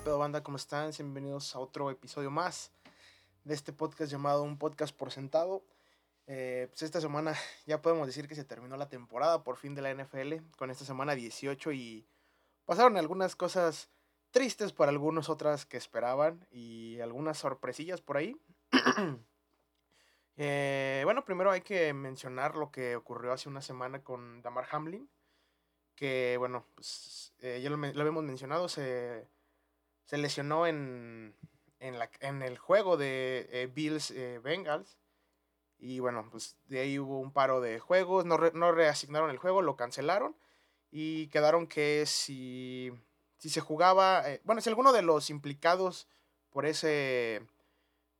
¿Qué pedo banda? ¿Cómo están? Bienvenidos a otro episodio más de este podcast llamado Un Podcast por Sentado. Eh, pues esta semana ya podemos decir que se terminó la temporada por fin de la NFL con esta semana 18 y pasaron algunas cosas tristes para algunos, otras que esperaban y algunas sorpresillas por ahí. Eh, bueno, primero hay que mencionar lo que ocurrió hace una semana con Damar Hamlin, que bueno, pues, eh, ya lo, lo, habíamos mencionado, se, se lesionó en, en, la, en, el juego de eh, Bills Bengals. Y bueno, pues de ahí hubo un paro de juegos, no, no reasignaron el juego, lo cancelaron y quedaron que si, si se jugaba, bueno, si alguno de los implicados por ese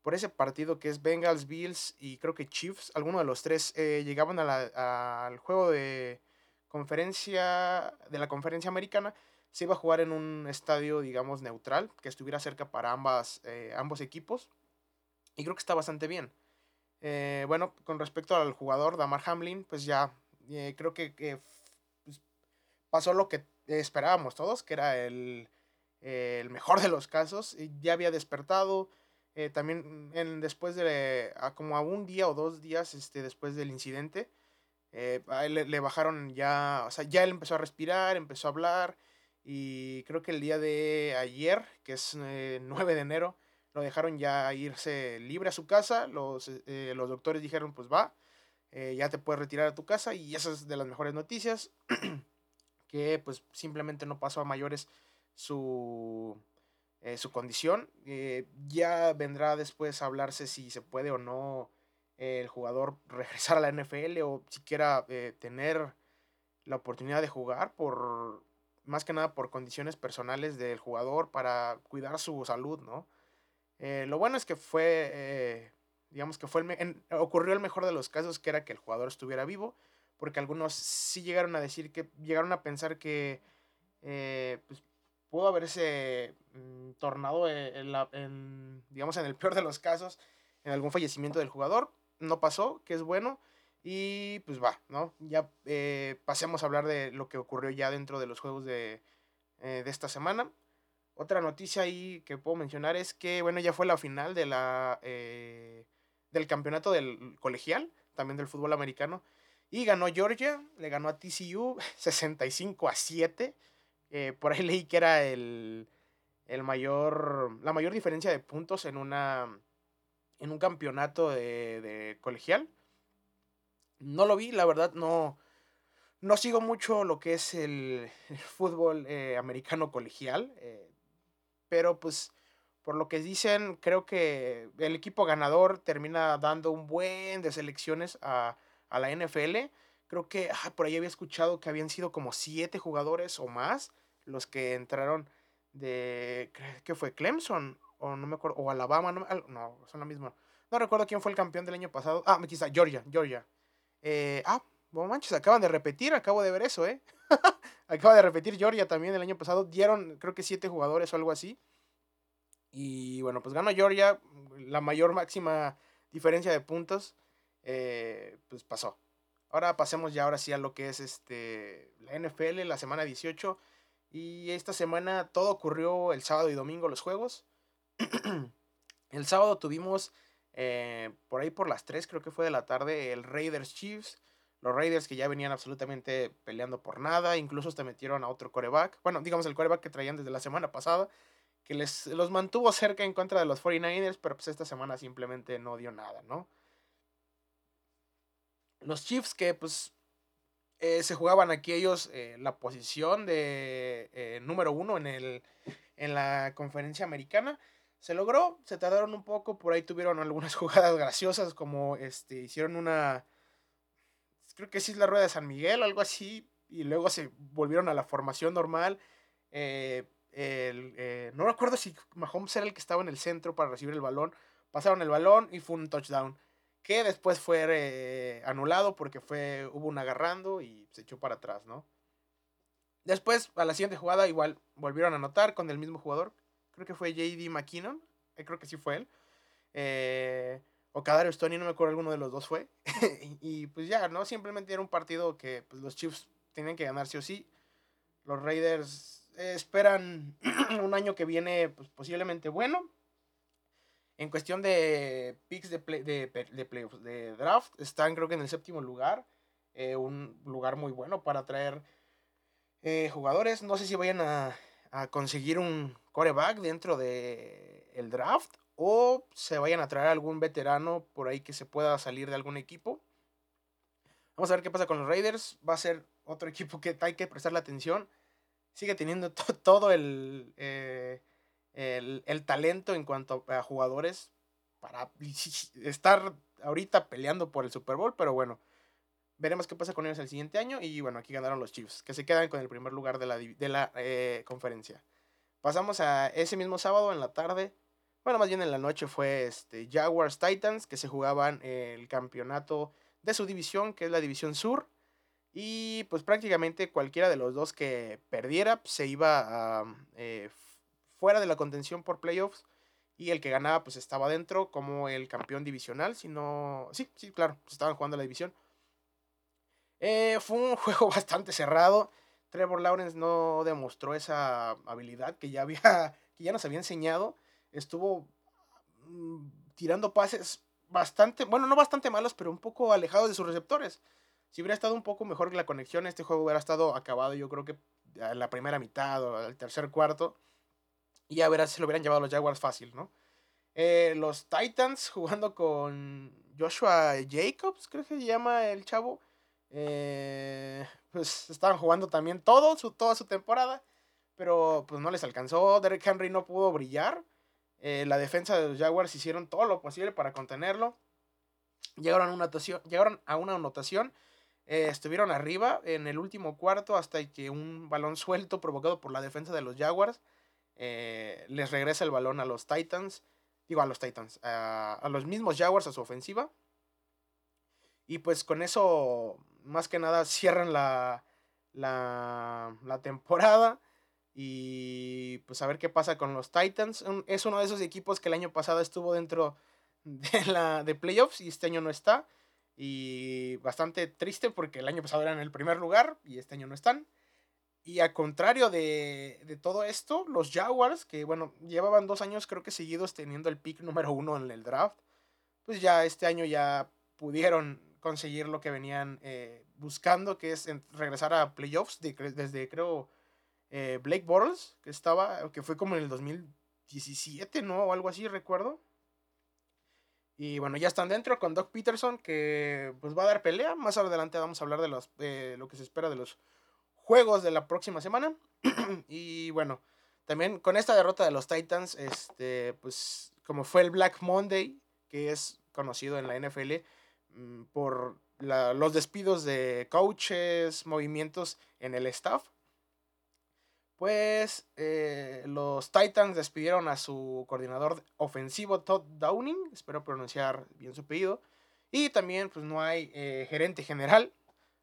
por ese partido que es Bengals, Bills y creo que Chiefs, alguno de los tres eh, llegaban al juego de conferencia de la conferencia americana, se iba a jugar en un estadio, digamos, neutral, que estuviera cerca para ambas, eh, ambos equipos. Y creo que está bastante bien. Eh, bueno, con respecto al jugador Damar Hamlin, pues ya eh, creo que, pues, pasó lo que esperábamos todos, que era el, el mejor de los casos. Ya había despertado, también en, después de como a un día o dos días este, después del incidente, le, le, bajaron ya, o sea, ya él empezó a respirar, empezó a hablar y creo que el día de ayer, que es eh, 9 de enero, lo dejaron ya irse libre a su casa, los, eh, los doctores dijeron pues va, eh, ya te puedes retirar a tu casa y esa es de las mejores noticias, que pues simplemente no pasó a mayores su eh, su condición. Ya vendrá después a hablarse si se puede o no el jugador regresar a la NFL o siquiera tener la oportunidad de jugar por más que nada por condiciones personales del jugador para cuidar su salud, ¿no? Eh, lo bueno es que fue, digamos que fue el ocurrió el mejor de los casos, que era que el jugador estuviera vivo, porque algunos sí llegaron a decir que, llegaron a pensar que pues, pudo haberse mm, tornado en, digamos, en el peor de los casos, en algún fallecimiento del jugador. No pasó, que es bueno. Y pues va, ¿no? Ya eh, pasemos a hablar de lo que ocurrió ya dentro de los juegos de, eh, de esta semana. Otra noticia ahí que puedo mencionar es que, bueno, ya fue la final de la, eh, del campeonato del colegial, también del fútbol americano. Y ganó Georgia, le ganó a TCU 65 a 7. Eh, por ahí leí que era el, el, mayor, la mayor diferencia de puntos en, una, en un campeonato de, de colegial. No lo vi, la verdad no, no sigo mucho lo que es el, fútbol eh, americano colegial, eh, pero pues por lo que dicen, creo que el equipo ganador termina dando un buen de selecciones a, a la NFL. Creo que ah, por ahí había escuchado que habían sido como siete jugadores o más los que entraron de, ¿qué fue? Clemson, o no me acuerdo, o Alabama, no, no son la misma. No recuerdo quién fue el campeón del año pasado. Ah, está, Georgia, Georgia. Eh, ah, bueno, manches, acaban de repetir, acabo de ver eso, ¿eh? Acaba de repetir Georgia también el año pasado. Dieron, creo que siete jugadores o algo así. Y bueno, pues ganó Georgia, la mayor máxima diferencia de puntos, eh, pues pasó. Ahora pasemos ya ahora sí a lo que es este la NFL, la semana 18. Y esta semana todo ocurrió el sábado y domingo los juegos. el sábado tuvimos eh, por ahí por las 3 creo que fue de la tarde el Raiders Chiefs. Los Raiders que ya venían absolutamente peleando por nada. Incluso hasta metieron a otro coreback. Bueno, digamos el coreback que traían desde la semana pasada. Que les, los mantuvo cerca en contra de los 49ers. Pero pues esta semana simplemente no dio nada, ¿no? Los Chiefs que pues eh, se jugaban aquí ellos eh, la posición de eh, número uno en, el, en la conferencia americana. Se logró, se tardaron un poco, por ahí tuvieron algunas jugadas graciosas como este, hicieron una, creo que sí es la rueda de San Miguel, algo así, y luego se volvieron a la formación normal. El, no recuerdo si Mahomes era el que estaba en el centro para recibir el balón, pasaron el balón y fue un touchdown que después fue eh, anulado porque fue, hubo un agarrando y se echó para atrás, ¿no? Después, a la siguiente jugada, igual volvieron a anotar con el mismo jugador. Creo que fue JD McKinnon. Eh, creo que sí fue él. Eh, o Cadario Stoney, no me acuerdo alguno de los dos fue. y pues ya, ¿no? Simplemente era un partido que pues, los Chiefs tenían que ganar sí o sí. Los Raiders esperan un año que viene pues, posiblemente bueno. En cuestión de picks de, draft, están creo que en el séptimo lugar. Eh, un lugar muy bueno para traer jugadores. No sé si vayan a, a conseguir un coreback dentro del el draft o se vayan a traer algún veterano por ahí que se pueda salir de algún equipo. Vamos a ver qué pasa con los Raiders. Va a ser otro equipo que hay que prestarle atención. Sigue teniendo todo el, eh, el, el talento en cuanto a jugadores para estar ahorita peleando por el Super Bowl, pero bueno, veremos qué pasa con ellos el siguiente año y bueno, aquí ganaron los Chiefs, que se quedan con el primer lugar de la, de la eh, conferencia. Pasamos a ese mismo sábado en la tarde, bueno, más bien en la noche fue este, Jaguars Titans, que se jugaban el campeonato de su división, que es la división sur. Y pues prácticamente cualquiera de los dos que perdiera pues, se iba a, eh, fuera de la contención por playoffs y el que ganaba pues estaba dentro como el campeón divisional, si no... Sí, sí, claro, pues, estaban jugando la división. Eh, fue un juego bastante cerrado. Trevor Lawrence no demostró esa habilidad que ya había, que ya nos había enseñado. Estuvo mm, tirando pases bastante, bueno, no bastante malos, pero un poco alejados de sus receptores. Si hubiera estado un poco mejor la conexión, este juego hubiera estado acabado, yo creo que en la primera mitad o al tercer cuarto. Y a ver si lo hubieran llevado los Jaguars fácil, ¿no? Eh, los Titans jugando con Joshua Jacobs, creo que se llama el chavo. Eh, pues estaban jugando también todo su, toda su temporada. Pero pues no les alcanzó. Derek Henry no pudo brillar. Eh, la defensa de los Jaguars hicieron todo lo posible para contenerlo. Llegaron a una anotación. Llegaron a una anotación estuvieron arriba en el último cuarto hasta que un balón suelto provocado por la defensa de los Jaguars eh, les regresa el balón a los Titans, digo a los Titans, a, los mismos Jaguars a su ofensiva. Y pues con eso, más que nada, cierran la, la, la temporada. Y pues a ver qué pasa con los Titans. Es uno de esos equipos que el año pasado estuvo dentro de, la, de playoffs y este año no está. Y bastante triste porque el año pasado eran el primer lugar y este año no están. Y a contrario de, de, todo esto, los Jaguars, que bueno, llevaban dos años creo que seguidos teniendo el pick número uno en el draft, pues ya este año ya pudieron conseguir lo que venían eh, buscando, que es regresar a playoffs desde creo eh, Blake Bortles, que estaba, que fue como en el 2017, ¿no? O algo así, recuerdo. Y bueno, ya están dentro con Doc Peterson, que pues va a dar pelea. Más adelante vamos a hablar de los, eh, lo que se espera de los juegos de la próxima semana. y bueno, también con esta derrota de los Titans, este, pues como fue el Black Monday, que es conocido en la NFL mm, por los despidos de coaches, movimientos en el staff, pues eh, los Titans despidieron a su coordinador ofensivo Todd Downing, espero pronunciar bien su apellido, y también pues no hay eh, gerente general,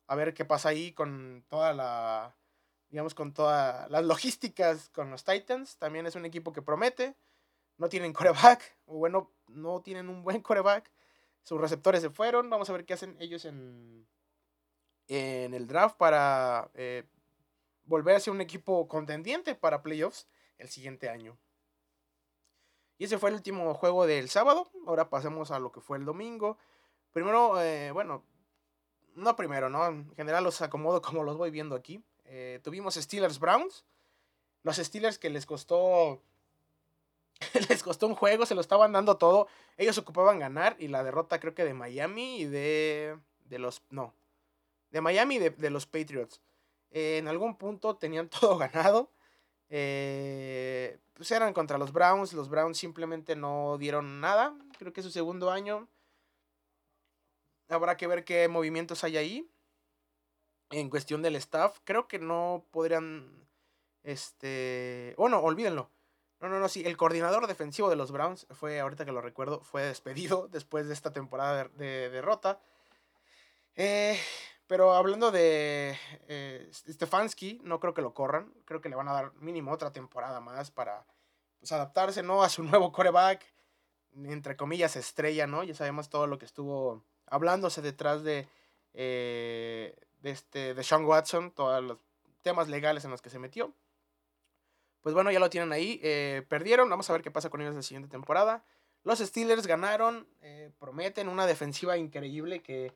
a ver qué pasa ahí con toda la, digamos, con todas las logísticas con los Titans. También es un equipo que promete. No tienen coreback, o bueno, no tienen un buen coreback. Sus receptores se fueron. Vamos a ver qué hacen ellos en, en el draft para eh, volver a ser un equipo contendiente para playoffs el siguiente año. Y ese fue el último juego del sábado. Ahora pasemos a lo que fue el domingo. Primero, eh, bueno, no primero, ¿no? En general los acomodo como los voy viendo aquí. Eh, tuvimos Steelers Browns. Los Steelers que les costó. les costó un juego, se lo estaban dando todo. Ellos ocupaban ganar y la derrota creo que de Miami y de. de los. No. De Miami y de, los Patriots. Eh, en algún punto tenían todo ganado. Eh, pues eran contra los Browns. Los Browns simplemente no dieron nada. Creo que es su segundo año. Habrá que ver qué movimientos hay ahí. En cuestión del staff, creo que no podrían. Este. Bueno, olvídenlo. No, no, no, sí. El coordinador defensivo de los Browns fue, ahorita que lo recuerdo, fue despedido después de esta temporada de, derrota. Eh, pero hablando de eh, Stefanski, no creo que lo corran. Creo que le van a dar mínimo otra temporada más para pues, adaptarse ¿no? a su nuevo coreback. Entre comillas, estrella, ¿no? Ya sabemos todo lo que estuvo hablándose detrás de, eh, de, este, de Sean Watson, todos los temas legales en los que se metió. Pues bueno, ya lo tienen ahí. Eh, perdieron, vamos a ver qué pasa con ellos la siguiente temporada. Los Steelers ganaron, eh, prometen una defensiva increíble que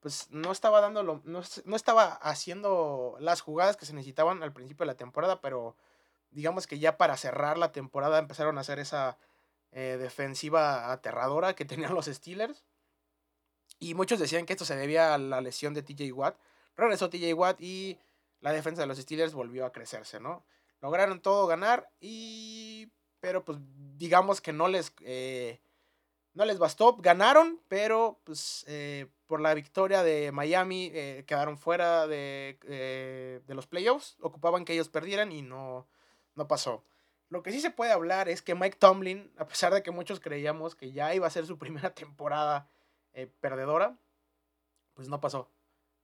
pues no estaba dando lo, no, no, estaba haciendo las jugadas que se necesitaban al principio de la temporada, pero digamos que ya para cerrar la temporada empezaron a hacer esa eh, defensiva aterradora que tenían los Steelers. Y muchos decían que esto se debía a la lesión de TJ Watt. Regresó TJ Watt y la defensa de los Steelers volvió a crecerse, ¿no? Lograron todo ganar y... Pero pues digamos que no les... Eh, no les bastó, ganaron, pero pues eh, por la victoria de Miami eh, quedaron fuera de, de, los playoffs, ocupaban que ellos perdieran y no, no pasó. Lo que sí se puede hablar es que Mike Tomlin, a pesar de que muchos creíamos que ya iba a ser su primera temporada perdedora, pues no pasó.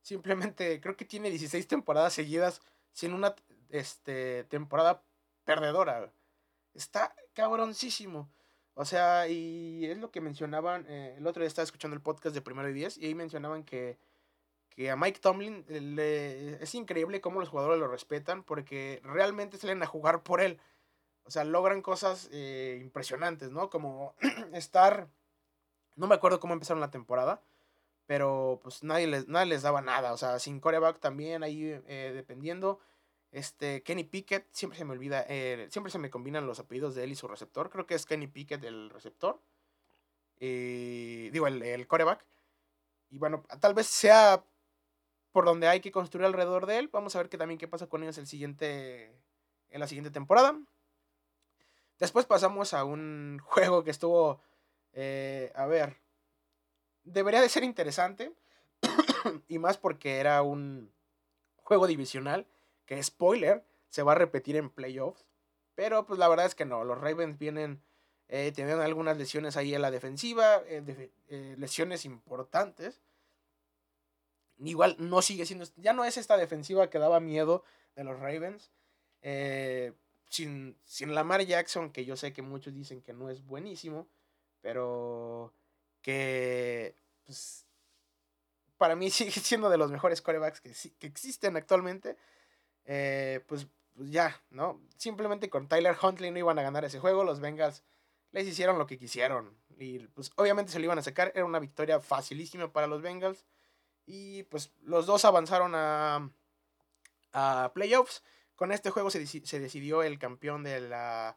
Simplemente creo que tiene 16 temporadas seguidas sin una este, temporada perdedora. Está cabroncísimo. O sea, y es lo que mencionaban, eh, el otro día estaba escuchando el podcast de Primero y Diez y ahí mencionaban que, que a Mike Tomlin le, es increíble cómo los jugadores lo respetan porque realmente salen a jugar por él. O sea, logran cosas eh, impresionantes, ¿no? Como estar, no me acuerdo cómo empezaron la temporada, pero pues nadie les, nadie les daba nada. O sea, sin coreback también ahí eh, dependiendo. Este, Kenny Pickett, siempre se me olvida, eh, siempre se me combinan los apellidos de él y su receptor. Creo que es Kenny Pickett el receptor. Eh, digo, el, el coreback. Y bueno, tal vez sea por donde hay que construir alrededor de él. Vamos a ver qué también qué pasa con ellos el siguiente, en la siguiente temporada. Después pasamos a un juego que estuvo, a ver, debería de ser interesante. y más porque era un juego divisional. Que spoiler, se va a repetir en playoffs. Pero pues la verdad es que no. Los Ravens vienen eh, teniendo algunas lesiones ahí en la defensiva. Eh, eh, lesiones importantes. Igual no sigue siendo. Ya no es esta defensiva que daba miedo de los Ravens. sin, sin Lamar Jackson, que yo sé que muchos dicen que no es buenísimo. Pero que pues, para mí sigue siendo de los mejores corebacks que existen actualmente. Eh, pues, pues, ya, ¿no? Simplemente con Tyler Huntley no iban a ganar ese juego. Los Bengals les hicieron lo que quisieron. Y pues obviamente se lo iban a sacar. Era una victoria facilísima para los Bengals. Y pues los dos avanzaron a, a playoffs. Con este juego se, se decidió el campeón de la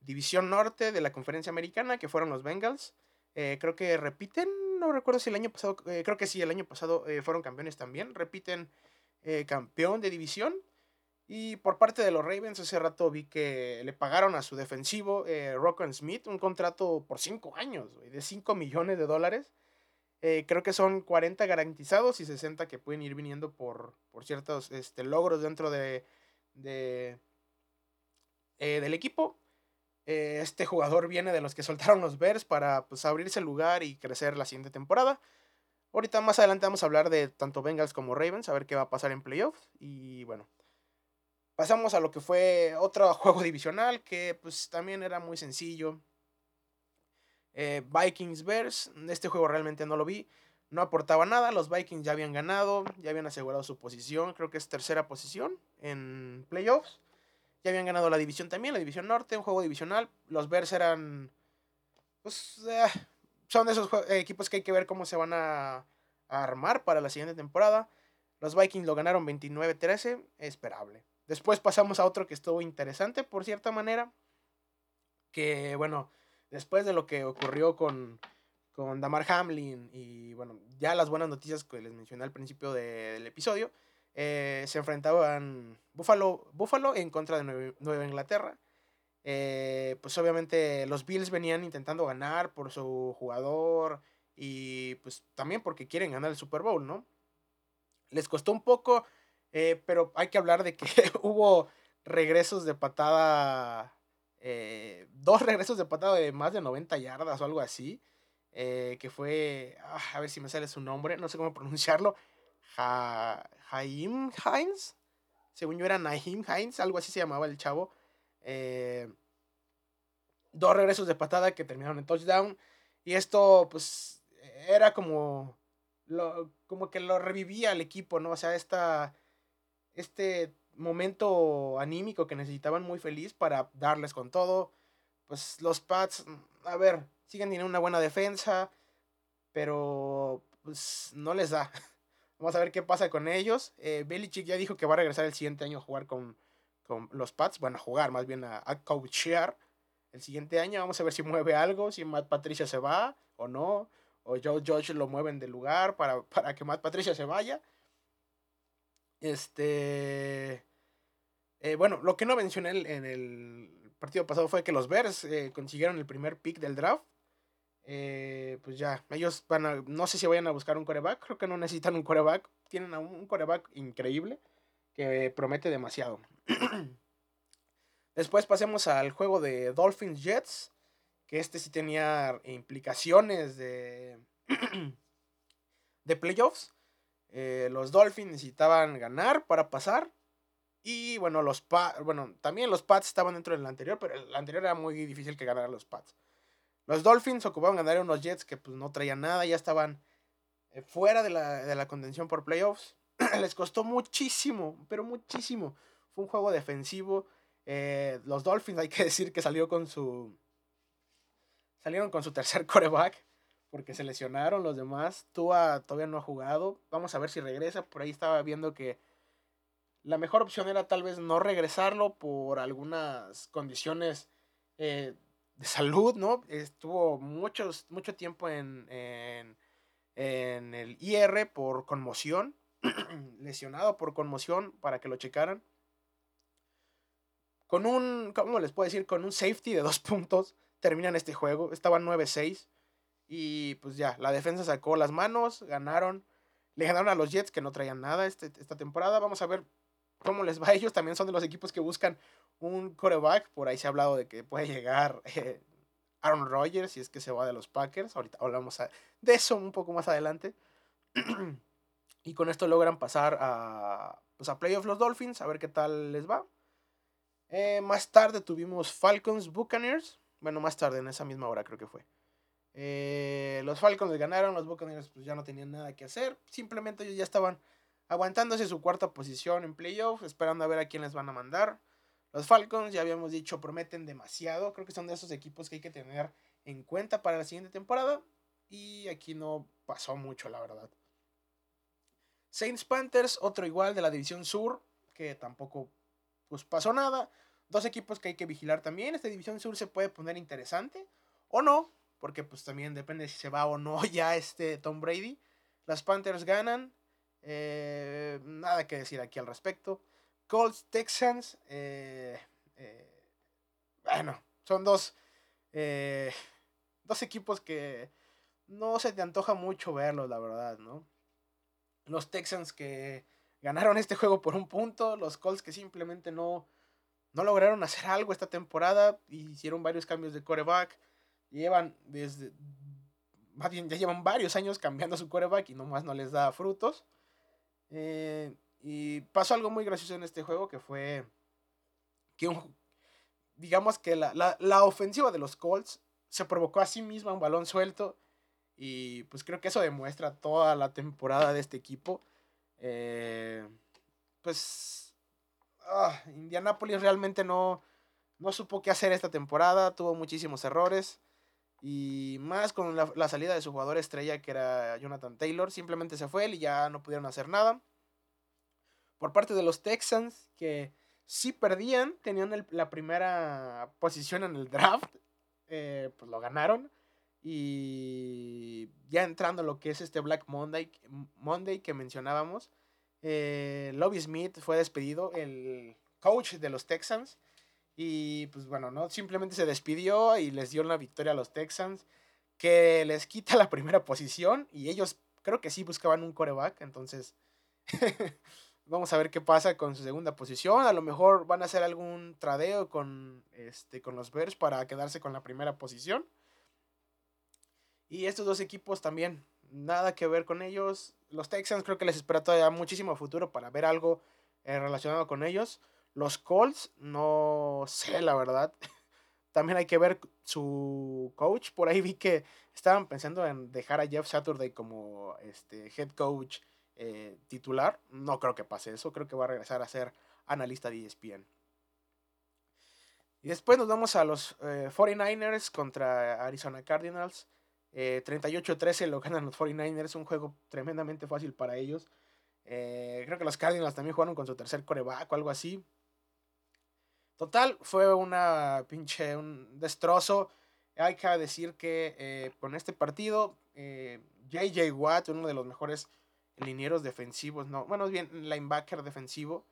División Norte de la Conferencia Americana, que fueron los Bengals. Eh, creo que repiten, no recuerdo si el año pasado, eh, creo que sí, el año pasado eh, fueron campeones también. Repiten campeón de división. Y por parte de los Ravens, hace rato vi que le pagaron a su defensivo, eh, Smith, un contrato por 5 años, de 5 millones de dólares. creo que son 40 garantizados y 60 que pueden ir viniendo por, por ciertos este, logros dentro de, de del equipo. Eh, este jugador viene de los que soltaron los Bears para pues, abrirse lugar y crecer la siguiente temporada. Ahorita más adelante vamos a hablar de tanto Bengals como Ravens, a ver qué va a pasar en playoffs. Y bueno, pasamos a lo que fue otro juego divisional que pues también era muy sencillo. Eh, Vikings Bears, este juego realmente no lo vi, no aportaba nada, los Vikings ya habían ganado, ya habían asegurado su posición, creo que es tercera posición en playoffs. Ya habían ganado la división también, la división norte, un juego divisional. Los Bears eran. Pues. Eh, son de esos equipos que hay que ver cómo se van a, armar para la siguiente temporada. Los Vikings lo ganaron 29-13, esperable. Después pasamos a otro que estuvo interesante, por cierta manera. Que, bueno, después de lo que ocurrió con, con Damar Hamlin y, bueno, ya las buenas noticias que les mencioné al principio del episodio eh, se enfrentaban Buffalo, Buffalo en contra de Nueva, Inglaterra. Eh, pues obviamente los Bills venían intentando ganar por su jugador y pues también porque quieren ganar el Super Bowl, ¿no? Les costó un poco, eh, pero hay que hablar de que hubo regresos de patada, dos regresos de patada de más de 90 yardas o algo así, que fue, ah, a ver si me sale su nombre, no sé cómo pronunciarlo, Jaime Hines. Según yo era Naim Hines, algo así se llamaba el chavo. Eh, dos regresos de patada que terminaron en touchdown. Y esto, pues, era como. Lo, como que lo revivía el equipo, ¿no? O sea, esta. Este momento anímico que necesitaban muy feliz para darles con todo. Pues los Pats, a ver, siguen teniendo una buena defensa, pero pues no les da. Vamos a ver qué pasa con ellos. Eh, Belichick ya dijo que va a regresar el siguiente año a jugar con, con los Pats. Bueno, a jugar, más bien a, a coachear el siguiente año. Vamos a ver si mueve algo, si Matt Patricia se va o no. O Joe Josh lo mueven del lugar para, para que Matt Patricia se vaya. Este. Eh, bueno, lo que no mencioné en el partido pasado fue que los Bears eh, consiguieron el primer pick del draft. Eh, pues ya, ellos van a. No sé si vayan a buscar un coreback. Creo que no necesitan un coreback. Tienen un coreback increíble que promete demasiado. Después pasemos al juego de Dolphins Jets. Que este sí tenía implicaciones de. de playoffs. Los Dolphins necesitaban ganar para pasar. Y bueno, los bueno, también los Pats estaban dentro del anterior, pero el anterior era muy difícil que ganaran los Pats. Los Dolphins ocupaban ganar unos Jets que pues no traían nada, ya estaban eh, fuera de la, contención por playoffs. Les costó muchísimo, pero muchísimo. Fue un juego defensivo. Eh, los Dolphins, hay que decir que salió con su. Salieron con su tercer coreback. Porque se lesionaron los demás. Tua todavía no ha jugado. Vamos a ver si regresa. Por ahí estaba viendo que la mejor opción era tal vez no regresarlo por algunas condiciones eh, de salud, ¿no? Estuvo muchos, mucho tiempo en, en, el IR por conmoción, lesionado por conmoción para que lo checaran. Con un, ¿cómo les puedo decir? Con un safety de dos puntos terminan este juego. Estaban 9-6 y pues ya, la defensa sacó las manos, ganaron. Le ganaron a los Jets que no traían nada este, esta temporada. Vamos a ver cómo les va. Ellos también son de los equipos que buscan un coreback. Por ahí se ha hablado de que puede llegar eh, Aaron Rodgers si es que se va de los Packers. Ahorita hablamos de eso un poco más adelante. y con esto logran pasar a, pues a Playoff los Dolphins, a ver qué tal les va. Eh, más tarde tuvimos Falcons Buccaneers. Bueno, más tarde, en esa misma hora creo que fue. Eh, los Falcons ganaron, los Buccaneers pues ya no tenían nada que hacer. Simplemente ellos ya estaban aguantándose su cuarta posición en playoff, esperando a ver a quién les van a mandar. Los Falcons, ya habíamos dicho, prometen demasiado. Creo que son de esos equipos que hay que tener en cuenta para la siguiente temporada. Y aquí no pasó mucho, la verdad. Saints Panthers, otro igual de la División Sur, que tampoco pues, pasó nada. Dos equipos que hay que vigilar también. Esta División Sur se puede poner interesante o no, porque pues también depende si se va o no ya este Tom Brady. Las Panthers ganan, eh, nada que decir aquí al respecto. Colts Texans. Eh, eh, bueno, son dos, dos equipos que no se te antoja mucho verlos, la verdad, ¿no? Los Texans que ganaron este juego por un punto. Los Colts que simplemente no, no lograron hacer algo esta temporada. Hicieron varios cambios de coreback. Llevan desde. Ya llevan varios años cambiando su coreback y nomás no les da frutos. Eh, y pasó algo muy gracioso en este juego que fue que digamos que la, ofensiva de los Colts se provocó a sí misma un balón suelto y pues creo que eso demuestra toda la temporada de este equipo. Eh, pues ah, Indianapolis realmente no, no supo qué hacer esta temporada, tuvo muchísimos errores. Y más con la, salida de su jugador estrella, que era Jonathan Taylor, simplemente se fue él y ya no pudieron hacer nada. Por parte de los Texans, que sí perdían, tenían la primera posición en el draft, eh, pues lo ganaron. Y ya entrando lo que es este Black Monday, Monday que mencionábamos, eh, Lobby Smith fue despedido, el coach de los Texans. Y pues bueno, ¿no? Simplemente se despidió y les dio una victoria a los Texans, que les quita la primera posición y ellos creo que sí buscaban un coreback, entonces vamos a ver qué pasa con su segunda posición. A lo mejor van a hacer algún tradeo con, este, con los Bears para quedarse con la primera posición. Y estos dos equipos también, nada que ver con ellos. Los Texans creo que les espera todavía muchísimo futuro para ver algo eh, relacionado con ellos. Los Colts, no sé, la verdad. También hay que ver su coach. Por ahí vi que estaban pensando en dejar a Jeff Saturday como este, head coach eh, titular. No creo que pase eso. Creo que va a regresar a ser analista de ESPN. Y después nos vamos a los 49ers contra Arizona Cardinals. 38-13 lo ganan los 49ers. Un juego tremendamente fácil para ellos. creo que los Cardinals también jugaron con su tercer coreback o algo así. Total, fue una pinche, un destrozo. Hay que decir que eh, con este partido, JJ eh, Watt, uno de los mejores linieros defensivos, no, bueno, es bien, linebacker defensivo.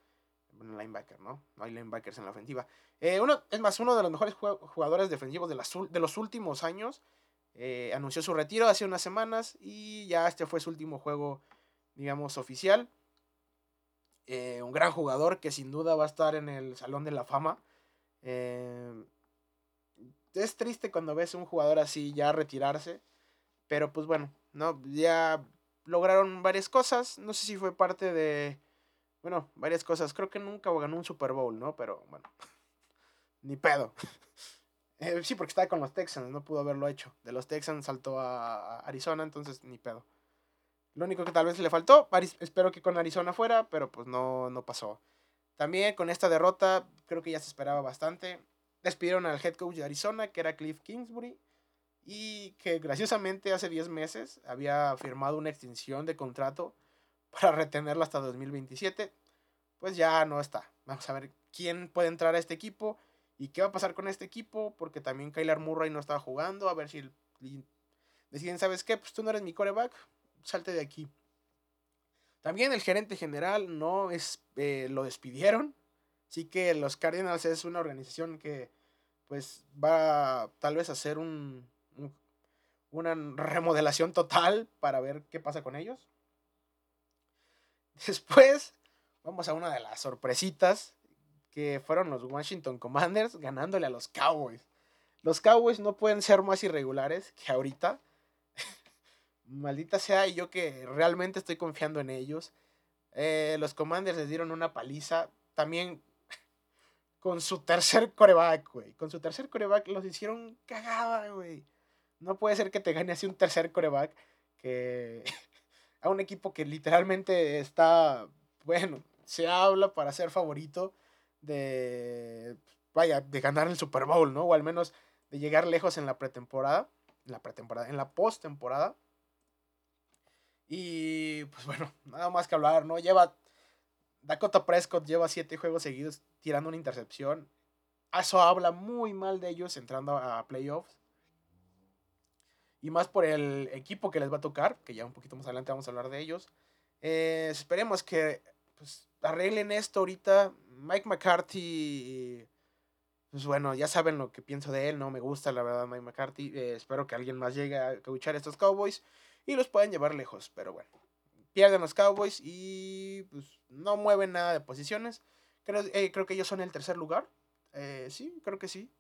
Bueno, linebacker, ¿no? No hay linebackers en la ofensiva. Eh, uno, es más, uno de los mejores jugadores defensivos de, de los últimos años. anunció su retiro hace unas semanas y ya este fue su último juego, digamos, oficial. Eh, un gran jugador que sin duda va a estar en el Salón de la Fama. Eh, es triste cuando ves a un jugador así ya retirarse. Pero pues bueno, ¿no? Ya lograron varias cosas. No sé si fue parte de. Bueno, varias cosas. Creo que nunca ganó un Super Bowl, ¿no? Pero bueno. Ni pedo. Eh, sí, porque estaba con los Texans, no pudo haberlo hecho. De los Texans saltó a Arizona, entonces ni pedo. Lo único que tal vez le faltó, espero que con Arizona fuera, pero pues no, no pasó. También con esta derrota, creo que ya se esperaba bastante. Despidieron al head coach de Arizona, que era Cliff Kingsbury, y que graciosamente hace 10 meses había firmado una extensión de contrato para retenerlo hasta 2027. Pues ya no está. Vamos a ver quién puede entrar a este equipo y qué va a pasar con este equipo, porque también Kyler Murray no estaba jugando. A ver si deciden, ¿sabes qué? Pues tú no eres mi coreback, salte de aquí. También el gerente general no es, eh, lo despidieron. Así que los Cardinals es una organización que pues va tal vez a hacer un, una remodelación total para ver qué pasa con ellos. Después vamos a una de las sorpresitas que fueron los Washington Commanders ganándole a los Cowboys. Los Cowboys no pueden ser más irregulares que ahorita maldita sea, y yo que realmente estoy confiando en ellos. Eh, los Commanders les dieron una paliza. También con su tercer coreback, güey. Con su tercer coreback los hicieron cagada, güey. No puede ser que te gane así un tercer coreback que a un equipo que literalmente está, bueno, se habla para ser favorito de, vaya, de ganar el Super Bowl, ¿no? O al menos de llegar lejos en la pretemporada, en la pretemporada, en la postemporada. Y pues bueno, nada más que hablar, ¿no? Lleva. Dakota Prescott lleva siete juegos seguidos tirando una intercepción. Eso habla muy mal de ellos entrando a playoffs. Y más por el equipo que les va a tocar, que ya un poquito más adelante vamos a hablar de ellos. Eh, esperemos que pues, arreglen esto ahorita. Mike McCarthy, pues bueno, ya saben lo que pienso de él, no me gusta la verdad Mike McCarthy. Eh, espero que alguien más llegue a a estos Cowboys y los pueden llevar lejos, pero bueno. Pierden los Cowboys y pues no mueven nada de posiciones. Creo, eh, creo que ellos son el tercer lugar. Eh, sí, creo que sí.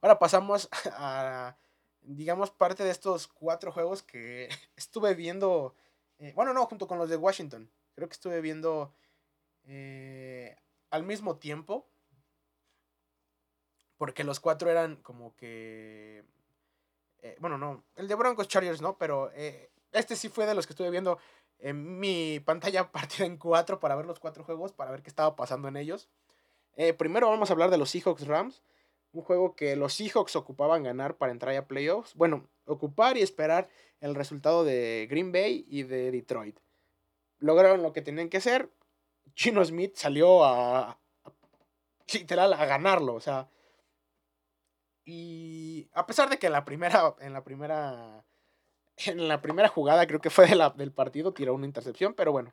Ahora pasamos a, digamos, parte de estos cuatro juegos que estuve viendo. Eh, bueno, no, junto con los de Washington. Creo que estuve viendo al mismo tiempo. Porque los cuatro eran como que eh, bueno, no, el de Broncos Chargers no, pero eh, este sí fue de los que estuve viendo en mi pantalla partida en cuatro para ver los cuatro juegos, para ver qué estaba pasando en ellos. Eh, primero vamos a hablar de los Seahawks Rams, un juego que los Seahawks ocupaban ganar para entrar a playoffs. Bueno, ocupar y esperar el resultado de Green Bay y de Detroit. Lograron lo que tenían que hacer. Chino Smith salió a, literal a ganarlo, o sea, y a pesar de que en la primera, en la primera, en la primera jugada creo que fue de la, del partido, tiró una intercepción, pero bueno,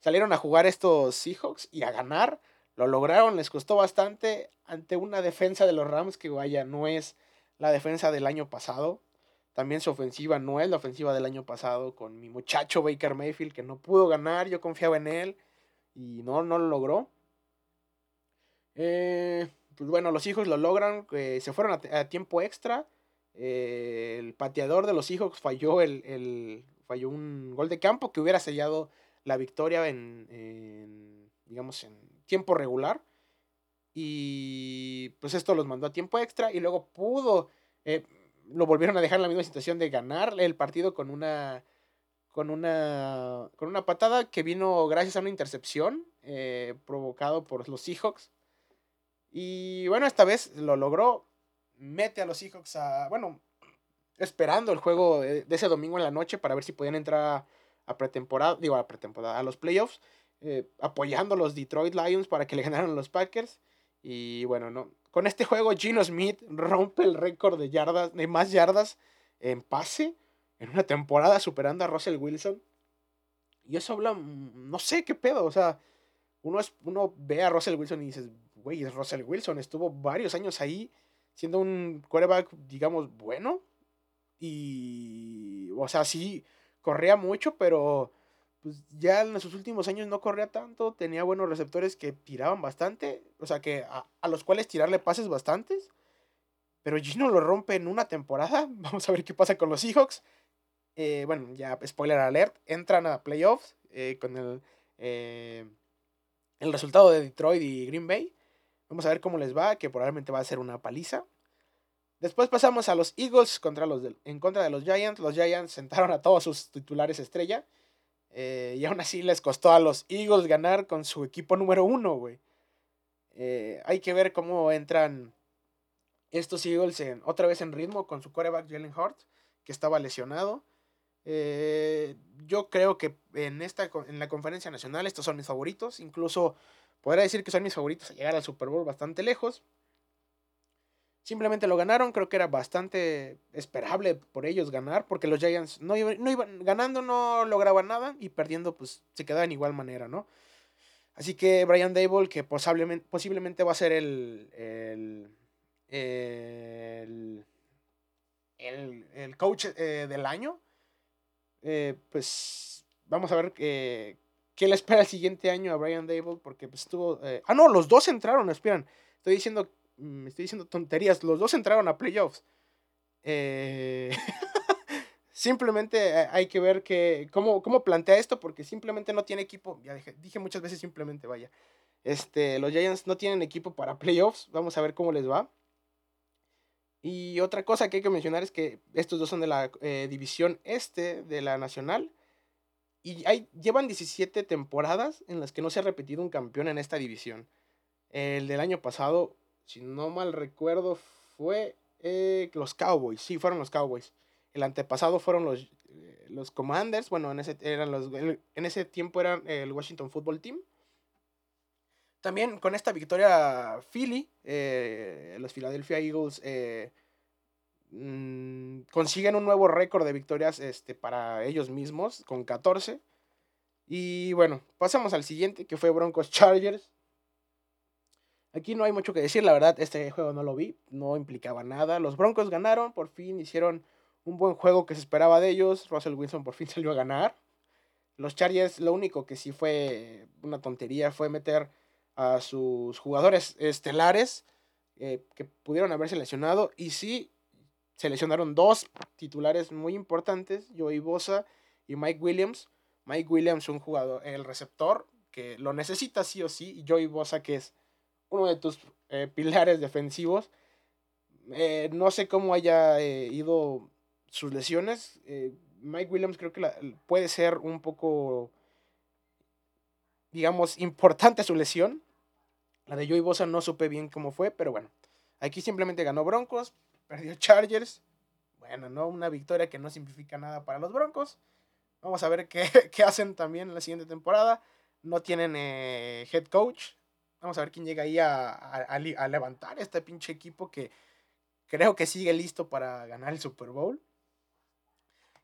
salieron a jugar estos Seahawks y a ganar, lo lograron, les costó bastante ante una defensa de los Rams que vaya, no es la defensa del año pasado. También su ofensiva no es la ofensiva del año pasado con mi muchacho Baker Mayfield que no pudo ganar, yo confiaba en él y no, no lo logró. Eh, pues bueno, los hijos lo logran, eh, se fueron a, tiempo extra. Eh, el pateador de los hijos falló, el, falló un gol de campo que hubiera sellado la victoria en, digamos, en tiempo regular. Y pues esto los mandó a tiempo extra y luego pudo, eh, lo volvieron a dejar en la misma situación de ganar el partido con una, con una, con una patada que vino gracias a una intercepción eh, provocado por los Seahawks. Y bueno, esta vez lo logró. Mete a los Seahawks a. Bueno, esperando el juego de, ese domingo en la noche para ver si podían entrar a, pretemporada. Digo, a pretemporada, a los playoffs. Eh, apoyando a los Detroit Lions para que le ganaran los Packers. Y bueno, no. Con este juego, Gino Smith rompe el récord de yardas, de más yardas en pase en una temporada, superando a Russell Wilson. Y eso habla, mm, no sé qué pedo, o sea, uno, es, uno ve a Russell Wilson y dices, güey, es Russell Wilson, estuvo varios años ahí siendo un quarterback, digamos, bueno. Y, o sea, sí, corría mucho, pero pues ya en sus últimos años no corría tanto, tenía buenos receptores que tiraban bastante, o sea, que a, los cuales tirarle pases bastantes. Pero Gino lo rompe en una temporada. Vamos a ver qué pasa con los Seahawks. Eh, bueno, ya spoiler alert. Entran a playoffs eh, con el, eh, el resultado de Detroit y Green Bay. Vamos a ver cómo les va, que probablemente va a ser una paliza. Después pasamos a los Eagles contra los en contra de los Giants. Los Giants sentaron a todos sus titulares estrella. y aún así les costó a los Eagles ganar con su equipo número uno, güey. hay que ver cómo entran estos Eagles en, otra vez en ritmo con su quarterback Jalen Hart, que estaba lesionado. Eh, yo creo que en, esta, en la conferencia nacional estos son mis favoritos. Incluso podría decir que son mis favoritos a llegar al Super Bowl bastante lejos. Simplemente lo ganaron, creo que era bastante esperable por ellos ganar, porque los Giants no iban, ganando, no lograban nada y perdiendo pues se quedaban de igual manera, ¿no? Así que Brian Dable, que posiblemente, posiblemente va a ser el, el el, el, coach eh, del año, eh, pues vamos a ver qué le espera el siguiente año a Brian Dable, porque pues estuvo... Eh, ah, no, los dos entraron, esperan. Estoy diciendo, mm, estoy diciendo tonterías, los dos entraron a playoffs. simplemente hay que ver que, cómo, cómo plantea esto, porque simplemente no tiene equipo. Ya dije, muchas veces simplemente, vaya. Este, los Giants no tienen equipo para playoffs. Vamos a ver cómo les va. Y otra cosa que hay que mencionar es que estos dos son de la eh, división este de la nacional. Y hay, llevan 17 temporadas en las que no se ha repetido un campeón en esta división. El del año pasado, si no mal recuerdo, fue eh, los Cowboys. Sí, fueron los Cowboys. El antepasado fueron los, eh, los Commanders. Bueno, en ese, eran los, en ese tiempo eran el Washington Football Team. También con esta victoria Philly, eh, los Philadelphia Eagles mm, consiguen un nuevo récord de victorias este, para ellos mismos, con 14. Y bueno, pasamos al siguiente, que fue Broncos Chargers. Aquí no hay mucho que decir, la verdad, este juego no lo vi, no implicaba nada. Los Broncos ganaron, por fin hicieron un buen juego que se esperaba de ellos. Russell Wilson por fin salió a ganar. Los Chargers, lo único que sí fue una tontería fue meter a sus jugadores estelares eh, que pudieron haber seleccionado. Y sí, seleccionaron dos titulares muy importantes, Joey Bosa y Mike Williams. Mike Williams, un jugador, el receptor, que lo necesita sí o sí, y Joey Bosa, que es uno de tus eh, pilares defensivos. Eh, no sé cómo haya ido sus lesiones. Mike Williams creo que puede ser un poco digamos, importante su lesión. La de Joey Bosa no supe bien cómo fue, pero bueno. Aquí simplemente ganó Broncos, perdió Chargers. Bueno, no una victoria que no simplifica nada para los Broncos. Vamos a ver qué, hacen también en la siguiente temporada. No tienen eh, head coach. Vamos a ver quién llega ahí a, a, levantar este pinche equipo que creo que sigue listo para ganar el Super Bowl.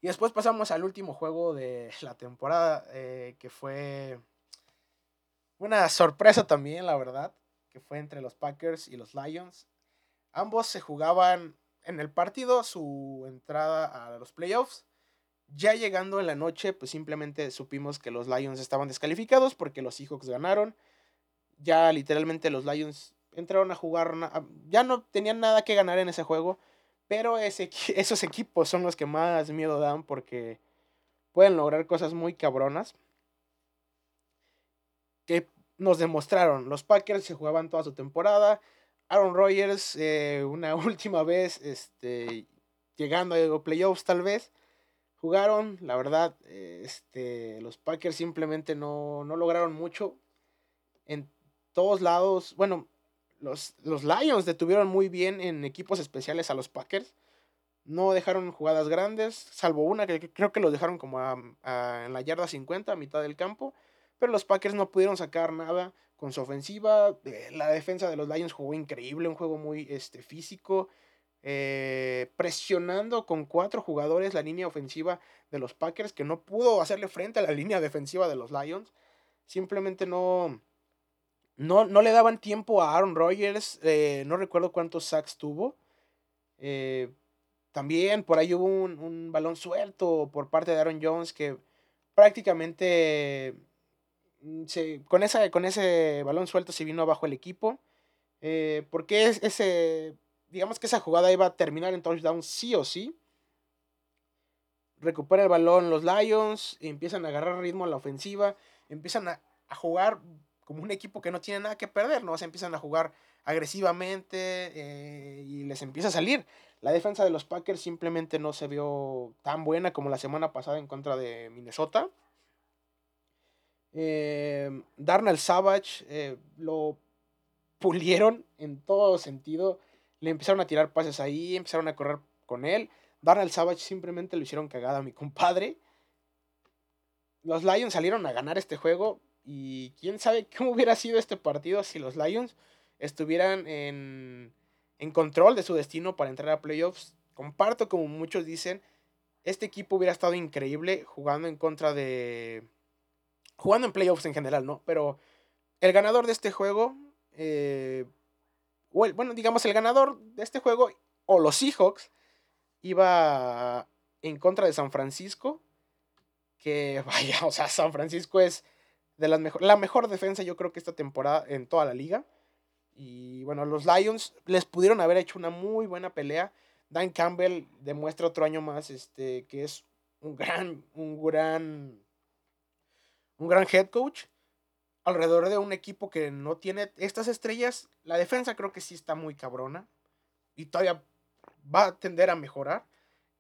Y después pasamos al último juego de la temporada, eh, que fue una sorpresa también, la verdad, que fue entre los Packers y los Lions. Ambos se jugaban en el partido su entrada a los playoffs. Ya llegando en la noche, pues simplemente supimos que los Lions estaban descalificados porque los Seahawks ganaron. Ya literalmente los Lions entraron a jugar, ya no tenían nada que ganar en ese juego, pero esos equipos son los que más miedo dan porque pueden lograr cosas muy cabronas que nos demostraron. Los Packers se jugaban toda su temporada. Aaron Rodgers eh, una última vez este, llegando a los playoffs tal vez. jugaron, la verdad, este, los Packers simplemente no, no lograron mucho. En todos lados, bueno, los, los Lions detuvieron muy bien en equipos especiales a los Packers. No dejaron jugadas grandes, salvo una que creo que los dejaron como en la yarda 50, a mitad del campo. Pero los Packers no pudieron sacar nada con su ofensiva. Eh, la defensa de los Lions jugó increíble, un juego muy este, físico. Eh, presionando con cuatro jugadores la línea ofensiva de los Packers, que no pudo hacerle frente a la línea defensiva de los Lions. Simplemente no, no, no le daban tiempo a Aaron Rodgers. Eh, no recuerdo cuántos sacks tuvo. También por ahí hubo un, balón suelto por parte de Aaron Jones que prácticamente se, con, esa, con ese balón suelto se vino abajo el equipo. porque es, ese digamos que esa jugada iba a terminar en touchdown sí o sí. Recupera el balón los Lions, empiezan a agarrar ritmo a la ofensiva, empiezan a, jugar como un equipo que no tiene nada que perder, ¿no? Se empiezan a jugar agresivamente eh, y les empieza a salir. La defensa de los Packers simplemente no se vio tan buena como la semana pasada en contra de Minnesota. Eh, Darnell Savage eh, lo pulieron en todo sentido. Le empezaron a tirar pases ahí, empezaron a correr con él. Darnell Savage simplemente lo hicieron cagada a mi compadre. Los Lions salieron a ganar este juego y quién sabe cómo hubiera sido este partido si los Lions estuvieran en, en control de su destino para entrar a playoffs. Comparto como muchos dicen, este equipo hubiera estado increíble jugando en contra de... jugando en playoffs en general, ¿no? Pero el ganador de este juego eh, bueno, digamos, el ganador de este juego, o los Seahawks, iba en contra de San Francisco. Que vaya, o sea, San Francisco es de las mejor, la mejor defensa, yo creo que esta temporada en toda la liga. Y bueno, los Lions les pudieron haber hecho una muy buena pelea. Dan Campbell demuestra otro año más este, que es un gran, un gran, un gran head coach alrededor de un equipo que no tiene estas estrellas, la defensa creo que sí está muy cabrona y todavía va a tender a mejorar.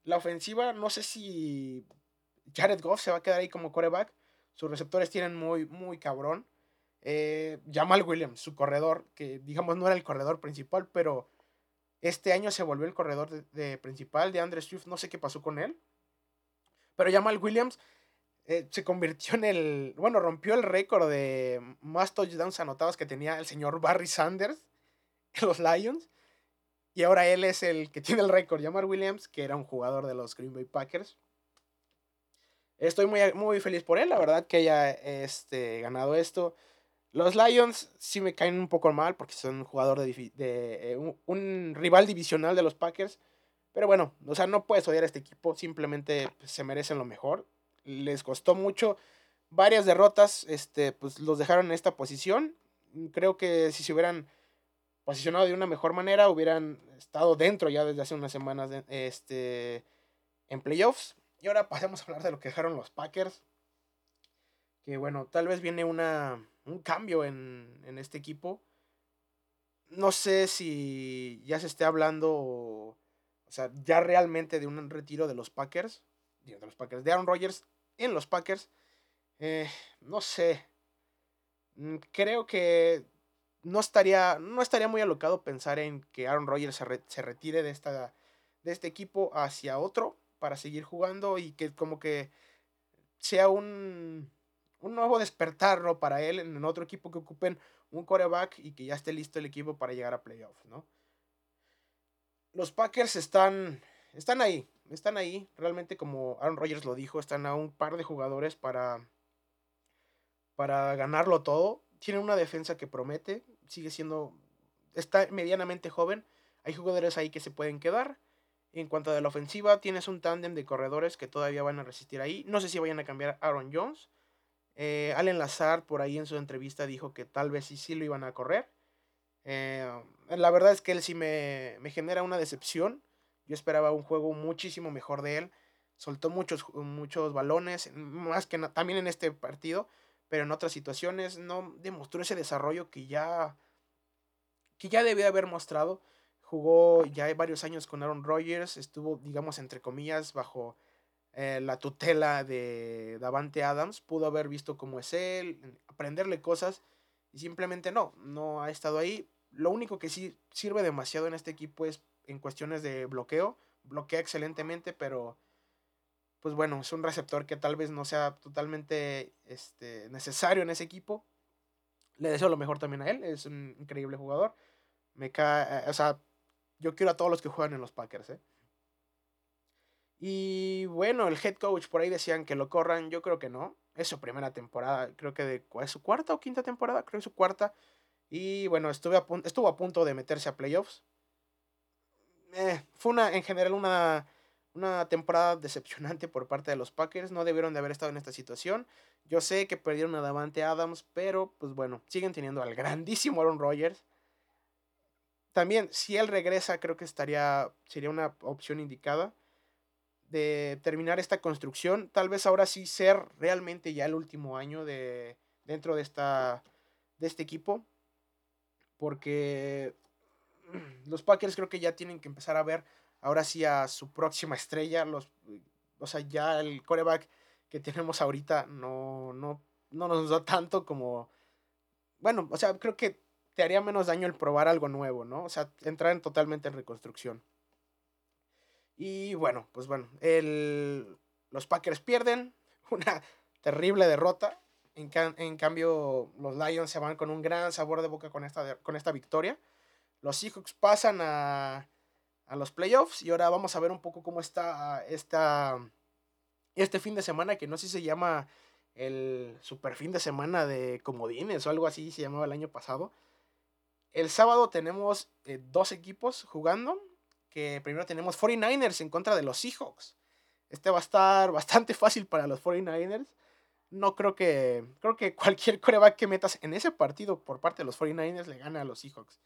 La ofensiva, no sé si Jared Goff se va a quedar ahí como coreback. Sus receptores tienen muy, muy cabrón. Eh, Jamal Williams, su corredor, que digamos no era el corredor principal, pero este año se volvió el corredor de, principal de Andre Swift. No sé qué pasó con él. Pero Jamal Williams eh, se convirtió en el, bueno, rompió el récord de más touchdowns anotados que tenía el señor Barry Sanders en los Lions. Y ahora él es el que tiene el récord, Jamar Williams, que era un jugador de los Green Bay Packers. Estoy muy, muy feliz por él, la verdad que haya este, ganado esto. Los Lions sí me caen un poco mal porque son un jugador de, eh, un, rival divisional de los Packers. Pero bueno, o sea, no puedes odiar a este equipo, simplemente pues, se merecen lo mejor les costó mucho. Varias derrotas, este, pues los dejaron en esta posición. Creo que si se hubieran posicionado de una mejor manera, hubieran estado dentro ya desde hace unas semanas este, en playoffs. Y ahora pasemos a hablar de lo que dejaron los Packers. Que bueno, tal vez viene una, un cambio en, en este equipo. No sé si ya se esté hablando, o sea, ya realmente de un retiro de los Packers. De los Packers, de Aaron Rodgers en los Packers. Eh, no sé. Mm, creo que no estaría, no estaría muy alocado pensar en que Aaron Rodgers se, retire de, esta, de este equipo hacia otro para seguir jugando y que como que sea un, un nuevo despertar para él en otro equipo que ocupen un coreback y que ya esté listo el equipo para llegar a playoffs, ¿no? Los Packers están, están ahí, están ahí, realmente como Aaron Rodgers lo dijo, están a un par de jugadores para, para ganarlo todo. Tienen una defensa que promete, sigue siendo, está medianamente joven. Hay jugadores ahí que se pueden quedar. En cuanto a la ofensiva, tienes un tándem de corredores que todavía van a resistir ahí. No sé si vayan a cambiar a Aaron Jones. Eh, Allen Lazard por ahí en su entrevista dijo que tal vez sí, sí lo iban a correr. Eh, la verdad es que él sí me, me genera una decepción yo esperaba un juego muchísimo mejor de él. Soltó muchos, muchos balones, más que también en este partido, pero en otras situaciones no demostró ese desarrollo que ya, que ya debía haber mostrado. Jugó ya varios años con Aaron Rodgers, estuvo, digamos, entre comillas, bajo eh, la tutela de Davante Adams, pudo haber visto cómo es él, aprenderle cosas y simplemente no, no ha estado ahí. Lo único que sí sirve demasiado en este equipo es en cuestiones de bloqueo, bloquea excelentemente, pero pues bueno, es un receptor que tal vez no sea totalmente este, necesario en ese equipo. Le deseo lo mejor también a él, es un increíble jugador. Me cae, o sea, yo quiero a todos los que juegan en los Packers, ¿eh? Y bueno, el head coach por ahí decían que lo corran, yo creo que no. Es su primera temporada, creo que de, ¿es su cuarta o quinta temporada? Creo que es su cuarta. Y bueno, estuve a estuvo a punto de meterse a playoffs. Eh, fue una, en general una, una temporada decepcionante por parte de los Packers. No debieron de haber estado en esta situación. Yo sé que perdieron a Davante Adams, pero pues bueno, siguen teniendo al grandísimo Aaron Rodgers. También, si él regresa, creo que estaría, sería una opción indicada de terminar esta construcción. Tal vez ahora sí ser realmente ya el último año de, dentro de, esta, de este equipo. Porque los Packers creo que ya tienen que empezar a ver ahora sí a su próxima estrella. Los, o sea, ya el coreback que tenemos ahorita no, no, no nos da tanto como... Bueno, o sea, creo que te haría menos daño el probar algo nuevo, ¿no? O sea, entrar en, totalmente en reconstrucción. Y bueno, pues bueno, el, los Packers pierden una terrible derrota. En, en, cambio, los Lions se van con un gran sabor de boca con esta, con esta victoria. Los Seahawks pasan a, a los playoffs. Y ahora vamos a ver un poco cómo está esta, este fin de semana, que no sé si se llama el super fin de semana de comodines o algo así se llamaba el año pasado. El sábado tenemos eh, dos equipos jugando, que primero tenemos 49ers en contra de los Seahawks. Este va a estar bastante fácil para los 49ers. No creo que. Creo que cualquier coreback que metas en ese partido por parte de los 49ers le gana a los Seahawks.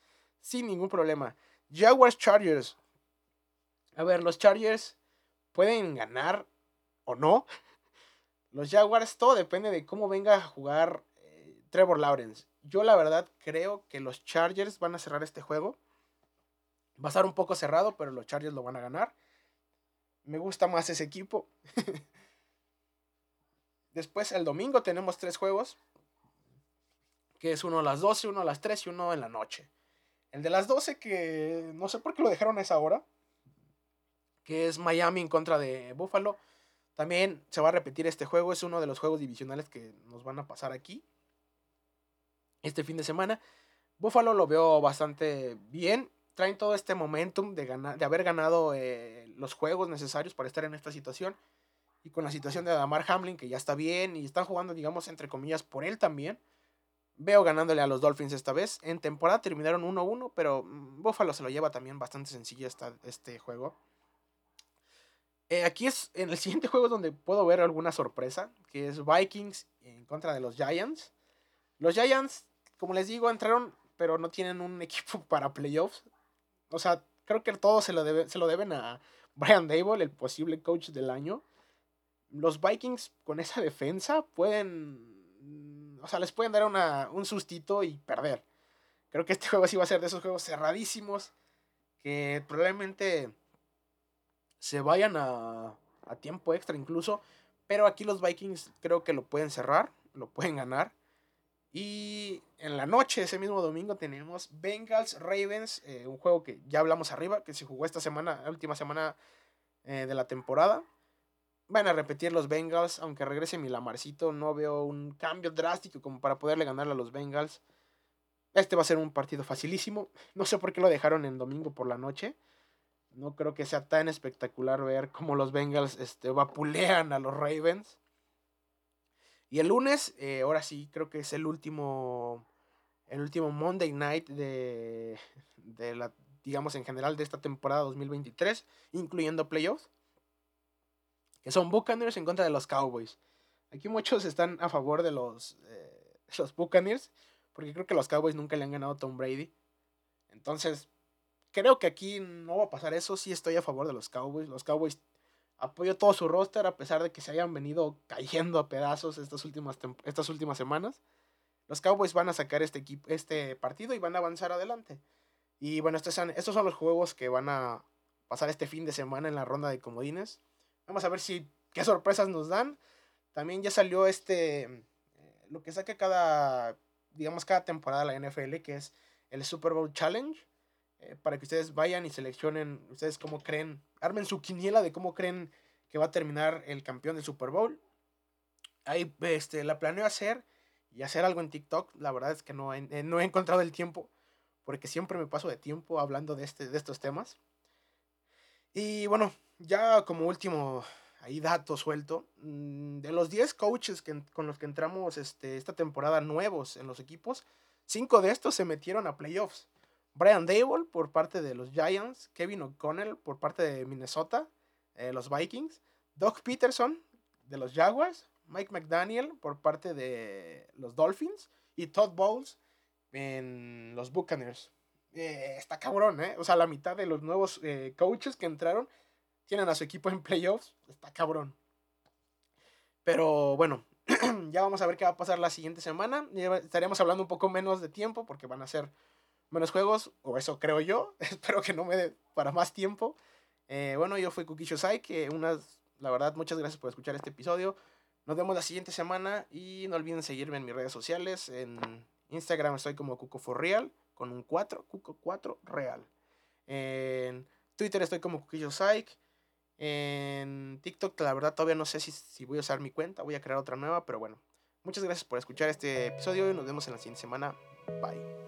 Sin ningún problema. Jaguars Chargers. A ver, los Chargers pueden ganar o no. Los Jaguars, todo depende de cómo venga a jugar eh, Trevor Lawrence. Yo la verdad creo que los Chargers van a cerrar este juego. Va a estar un poco cerrado, pero los Chargers lo van a ganar. Me gusta más ese equipo. Después el domingo tenemos tres juegos. Que es uno a las 12, uno a las 3 y uno en la noche. El de las 12 que no sé por qué lo dejaron a esa hora que es Miami en contra de Buffalo. También se va a repetir este juego, es uno de los juegos divisionales que nos van a pasar aquí este fin de semana. Buffalo lo veo bastante bien. Traen todo este momentum de, ganar, de haber ganado eh, los juegos necesarios para estar en esta situación. Y con la situación de Damar Hamlin, que ya está bien y están jugando, digamos, entre comillas, por él también. Veo ganándole a los Dolphins esta vez. En temporada terminaron 1-1, pero mm, Buffalo se lo lleva también bastante sencillo esta, este juego. Eh, aquí es en el siguiente juego donde puedo ver alguna sorpresa, que es Vikings en contra de los Giants. Los Giants, como les digo, entraron, pero no tienen un equipo para playoffs. O sea, creo que todo se lo, se lo deben a Brian Dable, el posible coach del año. Los Vikings con esa defensa pueden, o sea, les pueden dar una, un sustito y perder. Creo que este juego sí va a ser de esos juegos cerradísimos que probablemente se vayan a, a tiempo extra incluso. Pero aquí los Vikings creo que lo pueden cerrar, lo pueden ganar. Y en la noche, ese mismo domingo, tenemos Bengals Ravens, eh, un juego que ya hablamos arriba, que se jugó esta semana, la última semana eh, de la temporada. Van a repetir los Bengals, aunque regrese mi Lamarcito, no veo un cambio drástico como para poderle ganar a los Bengals. Este va a ser un partido facilísimo. No sé por qué lo dejaron en domingo por la noche. No creo que sea tan espectacular ver cómo los Bengals este, vapulean a los Ravens. Y el lunes, eh, ahora sí, creo que es el último, el último Monday Night de, de la, digamos en general, de esta temporada 2023, incluyendo playoffs, que son Buccaneers en contra de los Cowboys. Aquí muchos están a favor de los, eh, los Buccaneers, porque creo que los Cowboys nunca le han ganado a Tom Brady. Entonces, creo que aquí no va a pasar eso. Sí estoy a favor de los Cowboys. Los Cowboys apoyo todo su roster a pesar de que se hayan venido cayendo a pedazos estas últimas, estas últimas semanas. Los Cowboys van a sacar este, equipo, este partido y van a avanzar adelante. Y bueno, estos son, son los juegos que van a pasar este fin de semana en la ronda de comodines. Vamos a ver si qué sorpresas nos dan. También ya salió este, eh, lo que saca cada, digamos, cada temporada la NFL, que es el Super Bowl Challenge, eh, para que ustedes vayan y seleccionen, ustedes cómo creen, armen su quiniela de cómo creen que va a terminar el campeón del Super Bowl. Ahí este, la planeo hacer y hacer algo en TikTok. La verdad es que no he, no he encontrado el tiempo, porque siempre me paso de tiempo hablando de, este, de estos temas. Y bueno, ya como último ahí dato suelto, mm, de los 10 coaches que, con los que entramos este, esta temporada nuevos en los equipos, 5 de estos se metieron a playoffs. Brian Dable por parte de los Giants, Kevin O'Connell por parte de Minnesota, eh, los Vikings, Doug Peterson de los Jaguars, Mike McDaniel por parte de los Dolphins y Todd Bowles en los Buccaneers. Eh, está cabrón, ¿eh? O sea, la mitad de los nuevos eh, coaches que entraron tienen a su equipo en playoffs. Está cabrón. Pero bueno, ya vamos a ver qué va a pasar la siguiente semana. Estaríamos hablando un poco menos de tiempo porque van a ser menos juegos, o eso creo yo. Espero que no me dé para más tiempo. Bueno, yo fui Kukisho Sai, que unas, la verdad, muchas gracias por escuchar este episodio. Nos vemos la siguiente semana y no olviden seguirme en mis redes sociales. En Instagram estoy como Real con un 4, Cuco4 Real. En Twitter estoy como Kukisho Psych. En TikTok, la verdad, todavía no sé si, si voy a usar mi cuenta. Voy a crear otra nueva, pero bueno. Muchas gracias por escuchar este episodio y nos vemos en la siguiente semana. Bye.